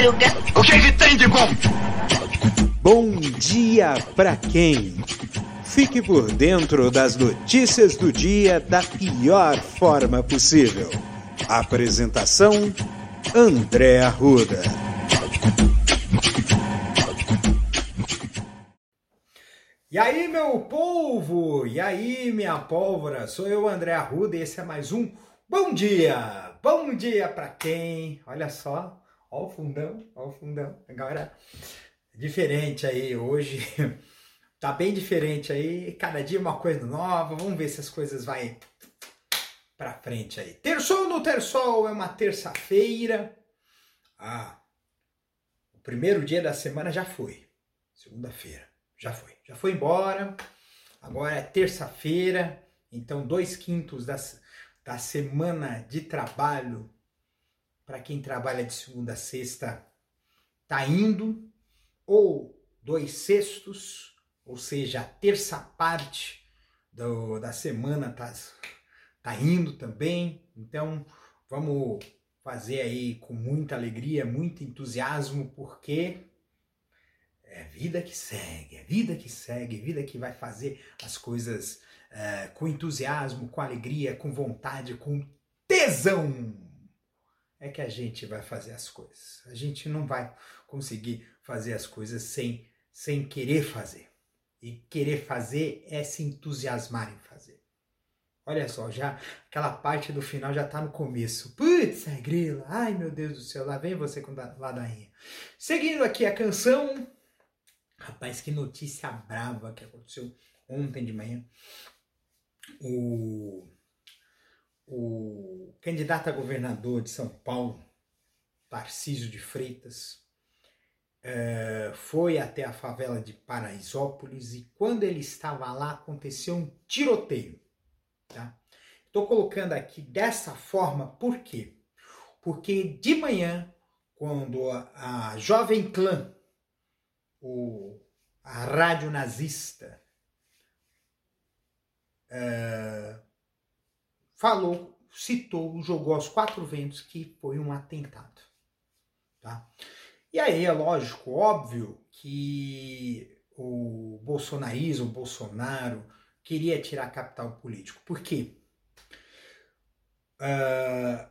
madruga. O que, que tem de bom? Bom dia pra quem? Fique por dentro das notícias do dia da pior forma possível. Apresentação: André Arruda. E aí, meu povo? E aí, minha pólvora? Sou eu, André Arruda, e esse é mais um Bom Dia! Bom dia pra quem? Olha só, ó o fundão, ó o fundão. Agora, diferente aí hoje. Tá bem diferente aí, cada dia uma coisa nova. Vamos ver se as coisas vai pra frente aí. Terçol no Terçol é uma terça-feira. Ah, o primeiro dia da semana já foi. Segunda-feira, já foi. Já foi embora. Agora é terça-feira. Então, dois quintos da, da semana de trabalho para quem trabalha de segunda a sexta tá indo. Ou dois sextos ou seja, a terça parte do, da semana tá, tá indo também. Então, vamos fazer aí com muita alegria, muito entusiasmo, porque é vida que segue, é vida que segue, é vida que vai fazer as coisas é, com entusiasmo, com alegria, com vontade, com tesão. É que a gente vai fazer as coisas. A gente não vai conseguir fazer as coisas sem, sem querer fazer. E querer fazer é se entusiasmar em fazer. Olha só, já aquela parte do final já tá no começo. Putz, é grila. Ai, meu Deus do céu, lá vem você com ladainha. Seguindo aqui a canção. Rapaz, que notícia brava que aconteceu ontem de manhã. O, o candidato a governador de São Paulo, Tarcísio de Freitas, é, foi até a favela de Paraisópolis e quando ele estava lá aconteceu um tiroteio. Tá? Estou colocando aqui dessa forma, por quê? Porque de manhã, quando a, a Jovem Clã, o, a rádio nazista, é, falou, citou, jogou aos quatro ventos que foi um atentado. Tá? E aí é lógico, óbvio, que o bolsonarismo, o Bolsonaro, queria tirar capital político. Por quê? Uh,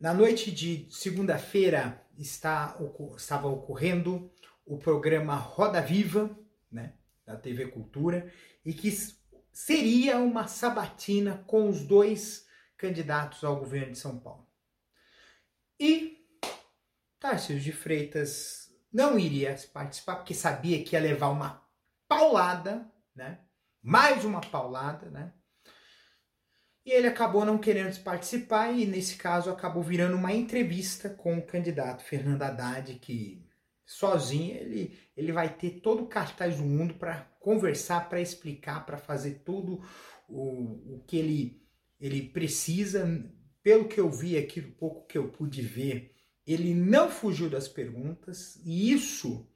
na noite de segunda-feira está, estava ocorrendo o programa Roda Viva, né, da TV Cultura, e que seria uma sabatina com os dois candidatos ao governo de São Paulo. E Tarcísio de Freitas não iria participar porque sabia que ia levar uma paulada, né? Mais uma paulada, né? E ele acabou não querendo participar e nesse caso acabou virando uma entrevista com o candidato Fernando Haddad que sozinho ele, ele vai ter todo o cartaz do mundo para conversar, para explicar, para fazer tudo o, o que ele, ele precisa. Pelo que eu vi aqui, do pouco que eu pude ver, ele não fugiu das perguntas e isso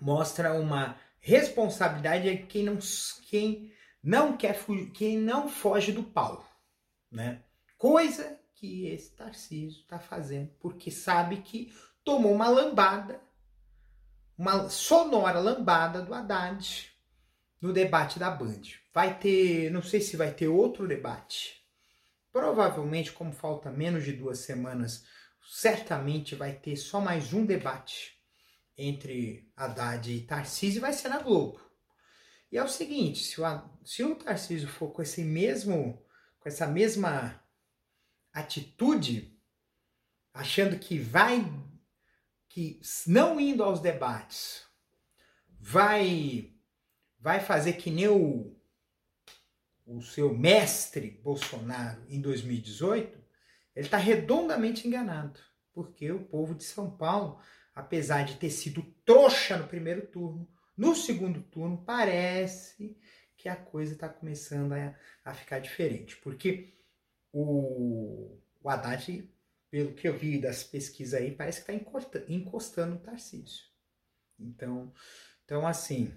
mostra uma responsabilidade de quem não, quem não quer fugir, quem não foge do pau, né? Coisa que esse Tarcísio está fazendo, porque sabe que tomou uma lambada, uma sonora lambada do Haddad no debate da Band. Vai ter, não sei se vai ter outro debate. Provavelmente, como falta menos de duas semanas certamente vai ter só mais um debate entre Haddad e Tarcísio e vai ser na Globo. E é o seguinte, se o, se o Tarcísio for com esse mesmo com essa mesma atitude, achando que vai que não indo aos debates, vai vai fazer que nem o, o seu mestre Bolsonaro em 2018, ele está redondamente enganado, porque o povo de São Paulo, apesar de ter sido trouxa no primeiro turno, no segundo turno parece que a coisa está começando a, a, ficar diferente, porque o, o Haddad, pelo que eu vi das pesquisas aí, parece que está encostando o Tarcísio. Então, então assim,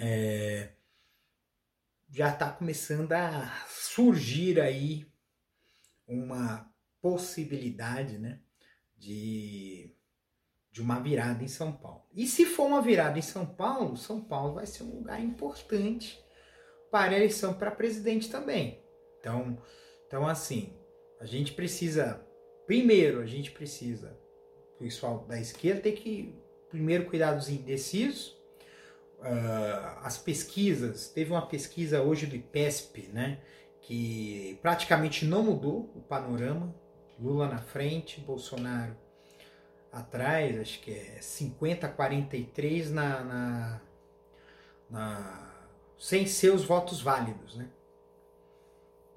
é, já está começando a surgir aí uma possibilidade né, de, de uma virada em São Paulo. E se for uma virada em São Paulo, São Paulo vai ser um lugar importante para a eleição para presidente também. Então, então assim, a gente precisa, primeiro, a gente precisa, o pessoal da esquerda tem que primeiro cuidar dos indecisos. Uh, as pesquisas, teve uma pesquisa hoje do IPESP, né, que praticamente não mudou o panorama. Lula na frente, Bolsonaro atrás, acho que é 50 43 na, na, na sem seus votos válidos, né?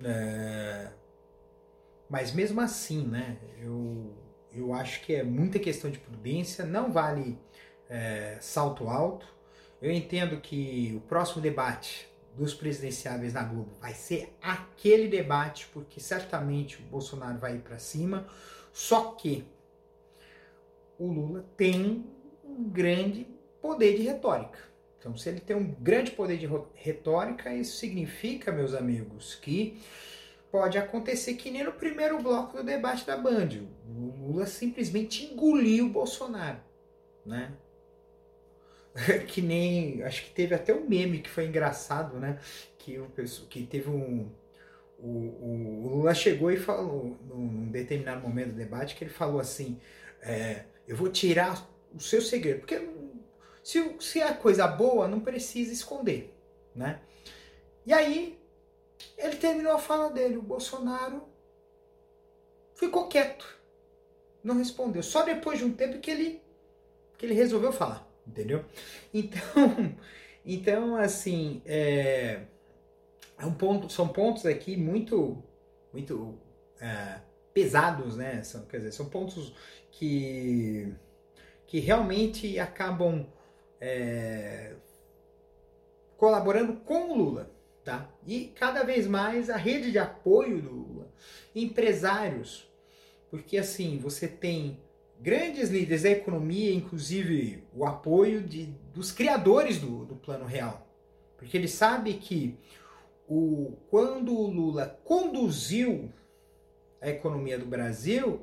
É, mas mesmo assim, né? Eu, eu acho que é muita questão de prudência, não vale é, salto alto. Eu entendo que o próximo debate dos presidenciáveis na Globo vai ser aquele debate, porque certamente o Bolsonaro vai ir para cima. Só que o Lula tem um grande poder de retórica. Então, se ele tem um grande poder de retórica, isso significa, meus amigos, que pode acontecer que nem no primeiro bloco do debate da Band. O Lula simplesmente engoliu o Bolsonaro, né? que nem, acho que teve até um meme que foi engraçado, né? Que o que teve um o, o, Lula chegou e falou num determinado momento do debate que ele falou assim, é, eu vou tirar o seu segredo, porque se, se é coisa boa, não precisa esconder, né? E aí, ele terminou a fala dele, o Bolsonaro ficou quieto, não respondeu. Só depois de um tempo que ele, que ele resolveu falar, entendeu? Então, então assim, é, é um ponto, são pontos aqui muito, muito é, pesados, né? São, quer dizer, são pontos que, que realmente acabam é, colaborando com o Lula. Tá? E cada vez mais a rede de apoio do Lula, empresários, porque assim você tem grandes líderes da economia, inclusive o apoio de, dos criadores do, do Plano Real, porque ele sabe que o, quando o Lula conduziu a economia do Brasil,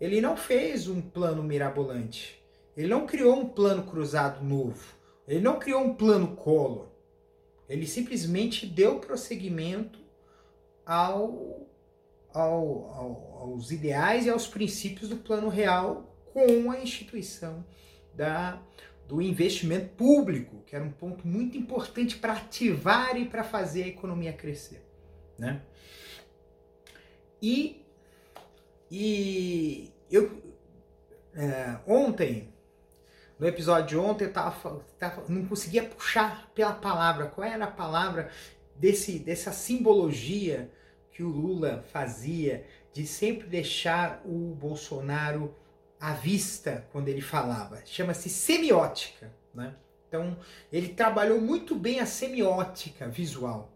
ele não fez um plano mirabolante. Ele não criou um plano cruzado novo. Ele não criou um plano Collor. Ele simplesmente deu prosseguimento ao, ao, ao, aos ideais e aos princípios do plano real com a instituição da, do investimento público, que era um ponto muito importante para ativar e para fazer a economia crescer. Né? E, e eu é, ontem no episódio de ontem eu tava, tava, não conseguia puxar pela palavra. Qual era a palavra desse, dessa simbologia que o Lula fazia de sempre deixar o Bolsonaro à vista quando ele falava? Chama-se semiótica. Né? Então, ele trabalhou muito bem a semiótica visual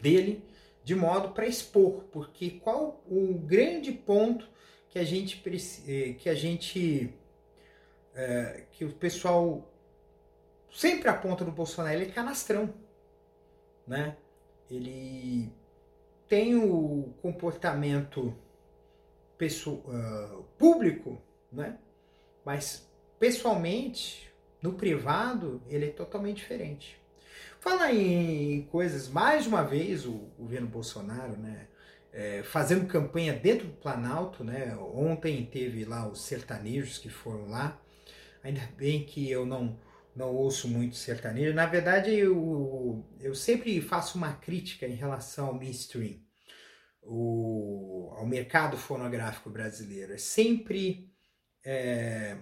dele, de modo para expor, porque qual o grande ponto que a gente, eh, que a gente é, que o pessoal sempre aponta no Bolsonaro, ele é canastrão, né? Ele tem o comportamento pessoal, uh, público, né? Mas pessoalmente, no privado, ele é totalmente diferente. Fala em coisas, mais uma vez, o governo Bolsonaro, né? É, fazendo campanha dentro do Planalto, né? Ontem teve lá os sertanejos que foram lá Ainda bem que eu não, não ouço muito sertanejo. Na verdade, eu, eu sempre faço uma crítica em relação ao mainstream, o, ao mercado fonográfico brasileiro. É sempre, é,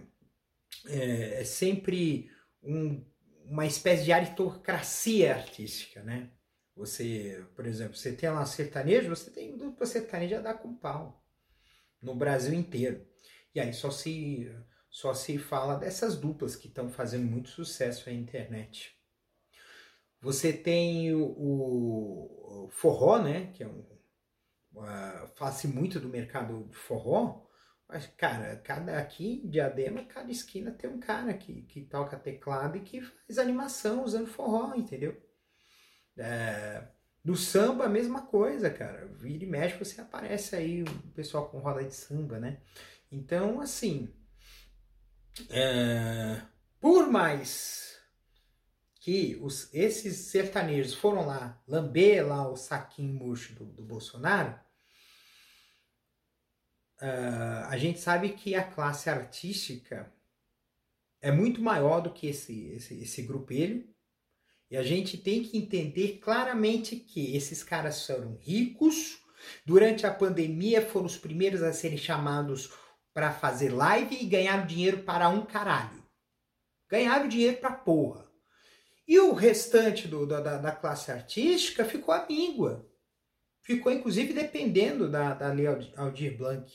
é, é sempre um, uma espécie de aristocracia artística, né? Você, por exemplo, você tem lá sertanejo, você tem dupla sertaneja dar com pau no Brasil inteiro. E aí só se só se fala dessas duplas que estão fazendo muito sucesso na internet. Você tem o, o, forró, né? Que é um. Uh, fala-se muito do mercado forró, mas, cara, cada aqui em Diadema, cada esquina tem um cara que, que toca teclado e que faz animação usando forró, entendeu? É, no samba, a mesma coisa, cara. Vira e mexe, você aparece aí o pessoal com roda de samba, né? Então, assim, é, por mais que os, esses sertanejos foram lá lamber lá o saquinho murcho do, do Bolsonaro, uh, a gente sabe que a classe artística é muito maior do que esse, esse, esse grupelho. E a gente tem que entender claramente que esses caras foram ricos. Durante a pandemia foram os primeiros a serem chamados para fazer live e ganharam dinheiro para um caralho. Ganharam dinheiro para porra. E o restante do, da, da classe artística ficou à míngua. Ficou, inclusive, dependendo da, da Lei Aldir Blanc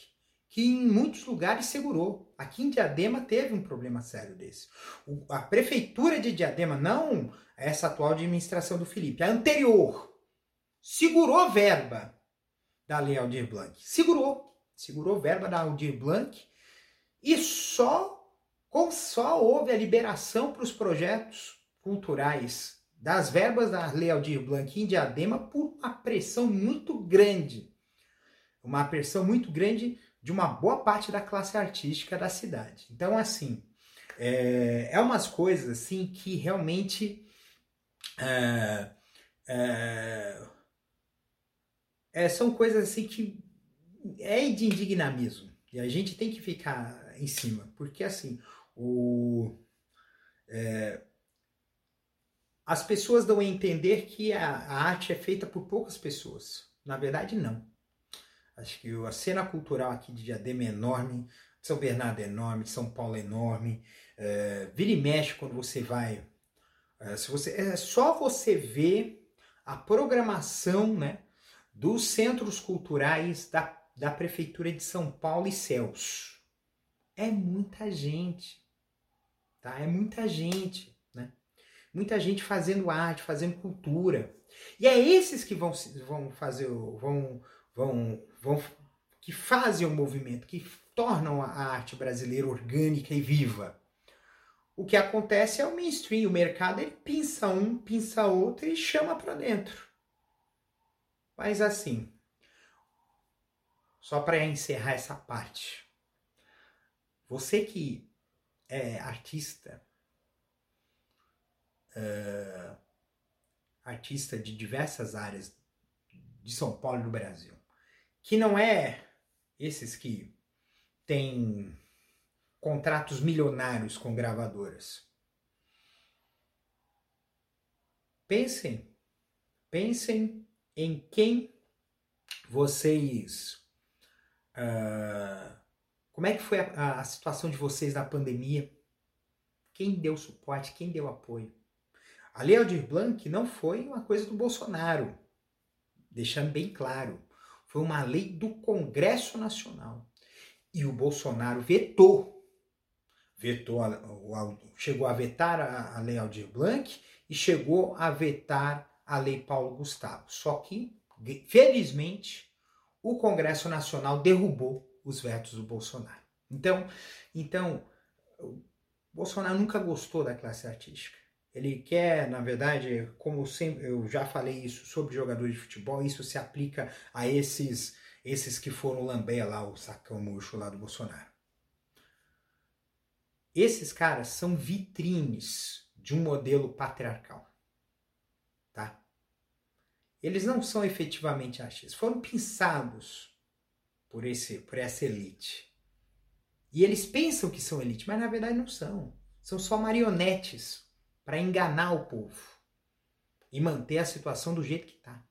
que em muitos lugares segurou. Aqui em Diadema teve um problema sério desse. O, a prefeitura de Diadema, não essa atual administração do Felipe, a anterior, segurou verba da Lei Aldir Blanc. Segurou. Segurou verba da Aldir Blanc e só, com, só houve a liberação para os projetos culturais das verbas da Lei Aldir Blanc em Diadema por uma pressão muito grande. Uma pressão muito grande de uma boa parte da classe artística da cidade. Então, assim, é, é umas coisas assim que realmente é, é, é, são coisas assim que é de indignar mesmo. E a gente tem que ficar em cima, porque assim, o, é, as pessoas dão a entender que a, a arte é feita por poucas pessoas. Na verdade, não. Acho que a cena cultural aqui de Diadema é enorme, São Bernardo é enorme, São Paulo é enorme. É, vira e mexe quando você vai. É, se você, é só você ver a programação né, dos centros culturais da, da Prefeitura de São Paulo e Céus. É muita gente. Tá? É muita gente. Né? Muita gente fazendo arte, fazendo cultura. E é esses que vão, vão fazer, vão, vão vão, que fazem o movimento, que tornam a arte brasileira orgânica e viva. O que acontece é o mainstream, o mercado ele pinça um, pinça outro e chama para dentro. Mas assim, só para encerrar essa parte, você que é artista, artista de diversas áreas de São Paulo e do Brasil, que não é esses que têm contratos milionários com gravadoras. Pensem, pensem em quem vocês. Uh, como é que foi a, a situação de vocês na pandemia? Quem deu suporte? Quem deu apoio? A Lei Aldir Blanc não foi uma coisa do Bolsonaro, deixando bem claro. Foi uma lei do Congresso Nacional. E o Bolsonaro vetou. Vetou, a, chegou a vetar a, a lei Aldir Blanc e chegou a vetar a lei Paulo Gustavo. Só que, felizmente, o Congresso Nacional derrubou os vetos do Bolsonaro. Então, então, Bolsonaro nunca gostou da classe artística. Ele quer, na verdade, como sempre, eu já falei isso sobre jogadores de futebol, isso se aplica a esses esses que foram lamber lá o sacão murcho lá do Bolsonaro. Esses caras são vitrines de um modelo patriarcal. Eles não são efetivamente artistas, foram pensados por esse por essa elite. E eles pensam que são elite, mas na verdade não são. São só marionetes para enganar o povo e manter a situação do jeito que está.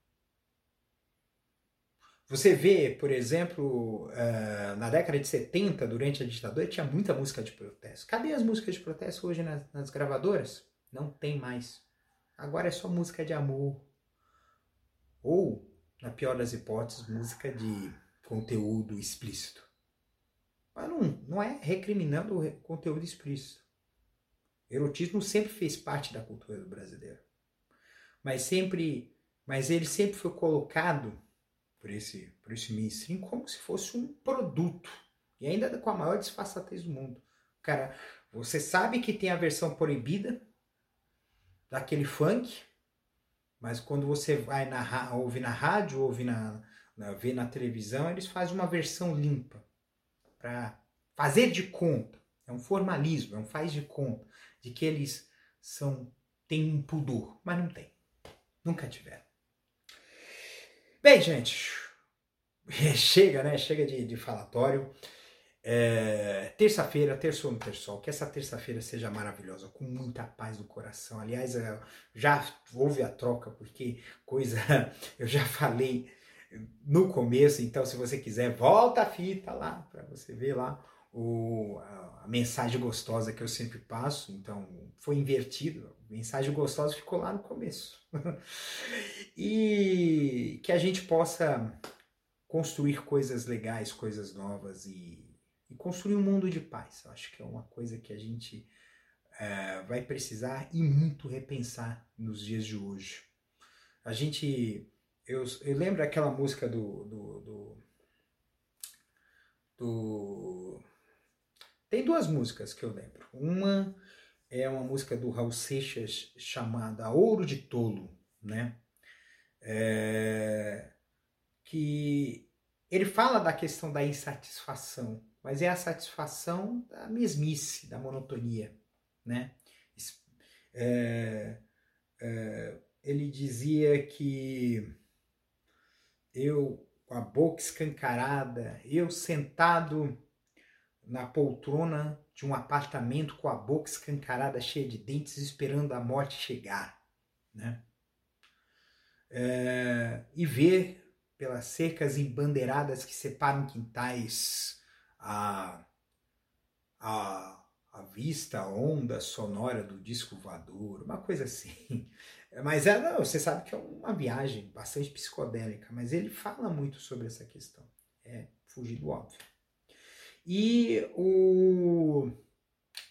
Você vê, por exemplo, uh, na década de 70, durante a ditadura, tinha muita música de protesto. Cadê as músicas de protesto hoje nas, nas gravadoras? Não tem mais. Agora é só música de amor. Ou, na pior das hipóteses, música de conteúdo explícito. Mas não, não é recriminando o conteúdo explícito. Erotismo sempre fez parte da cultura brasileira. Mas sempre, mas ele sempre foi colocado por esse, por esse mainstream como se fosse um produto. E ainda com a maior disfarçatez do mundo. Cara, você sabe que tem a versão proibida daquele funk, mas quando você vai na, ouve na rádio, ouve na, na, vê na televisão, eles fazem uma versão limpa para fazer de conta, é um formalismo, é um faz de conta de que eles são têm um pudor, mas não tem. Nunca tiveram. Bem, gente, chega, né? Chega de, de falatório. É, terça-feira, terçou no terçol, que essa terça-feira seja maravilhosa, com muita paz no coração. Aliás, é, já houve a troca, porque coisa eu já falei no começo, então se você quiser, volta a fita lá para você ver lá o, a, a, mensagem gostosa que eu sempre passo. Então foi invertido, a mensagem gostosa ficou lá no começo. e que a gente possa construir coisas legais, coisas novas e construir um mundo de paz. Eu acho que é uma coisa que a gente é, vai precisar e muito repensar nos dias de hoje. A gente. Eu, eu lembro aquela música do, do, do, do. Tem duas músicas que eu lembro. Uma é uma música do Raul Seixas chamada Ouro de Tolo, né? É, que ele fala da questão da insatisfação mas é a satisfação da mesmice, da monotonia, né? É, é, ele dizia que eu com a boca escancarada, eu sentado na poltrona de um apartamento com a boca escancarada, cheia de dentes, esperando a morte chegar, né? É, e ver pelas cercas embandeiradas que separam quintais a, a, a vista, a onda sonora do disco voador, uma coisa assim. Mas é, não, você sabe que é uma viagem bastante psicodélica, mas ele fala muito sobre essa questão. É fugir do óbvio. E o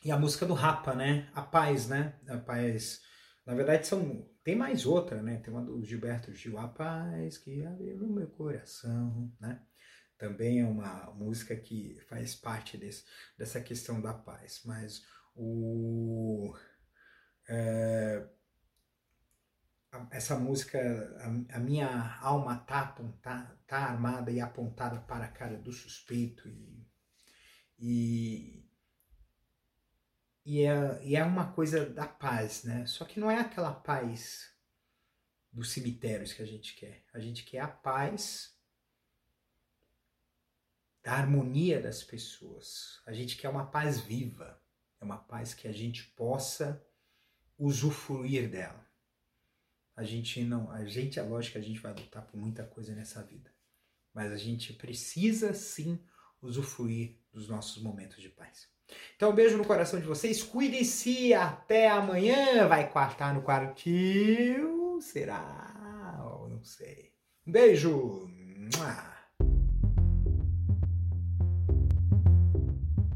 e a música do Rapa, né? A Paz, né? A Paz. Na verdade são tem mais outra, né? Tem uma do Gilberto Gil, A Paz que abriu meu coração, né? Também é uma música que faz parte desse, dessa questão da paz. Mas o, é, essa música, a, a, minha alma tá, tá, tá armada e apontada para a cara do suspeito e, e, e, é, e é uma coisa da paz, né? Só que não é aquela paz dos cemitérios que a gente quer. A gente quer a paz da harmonia das pessoas. A gente quer uma paz viva, é uma paz que a gente possa usufruir dela. A gente não, a gente é lógico que a gente vai lutar por muita coisa nessa vida, mas a gente precisa sim usufruir dos nossos momentos de paz. Então, um beijo no coração de vocês, cuidem-se, até amanhã. Vai quartar no quartil? Será? não sei. Um beijo!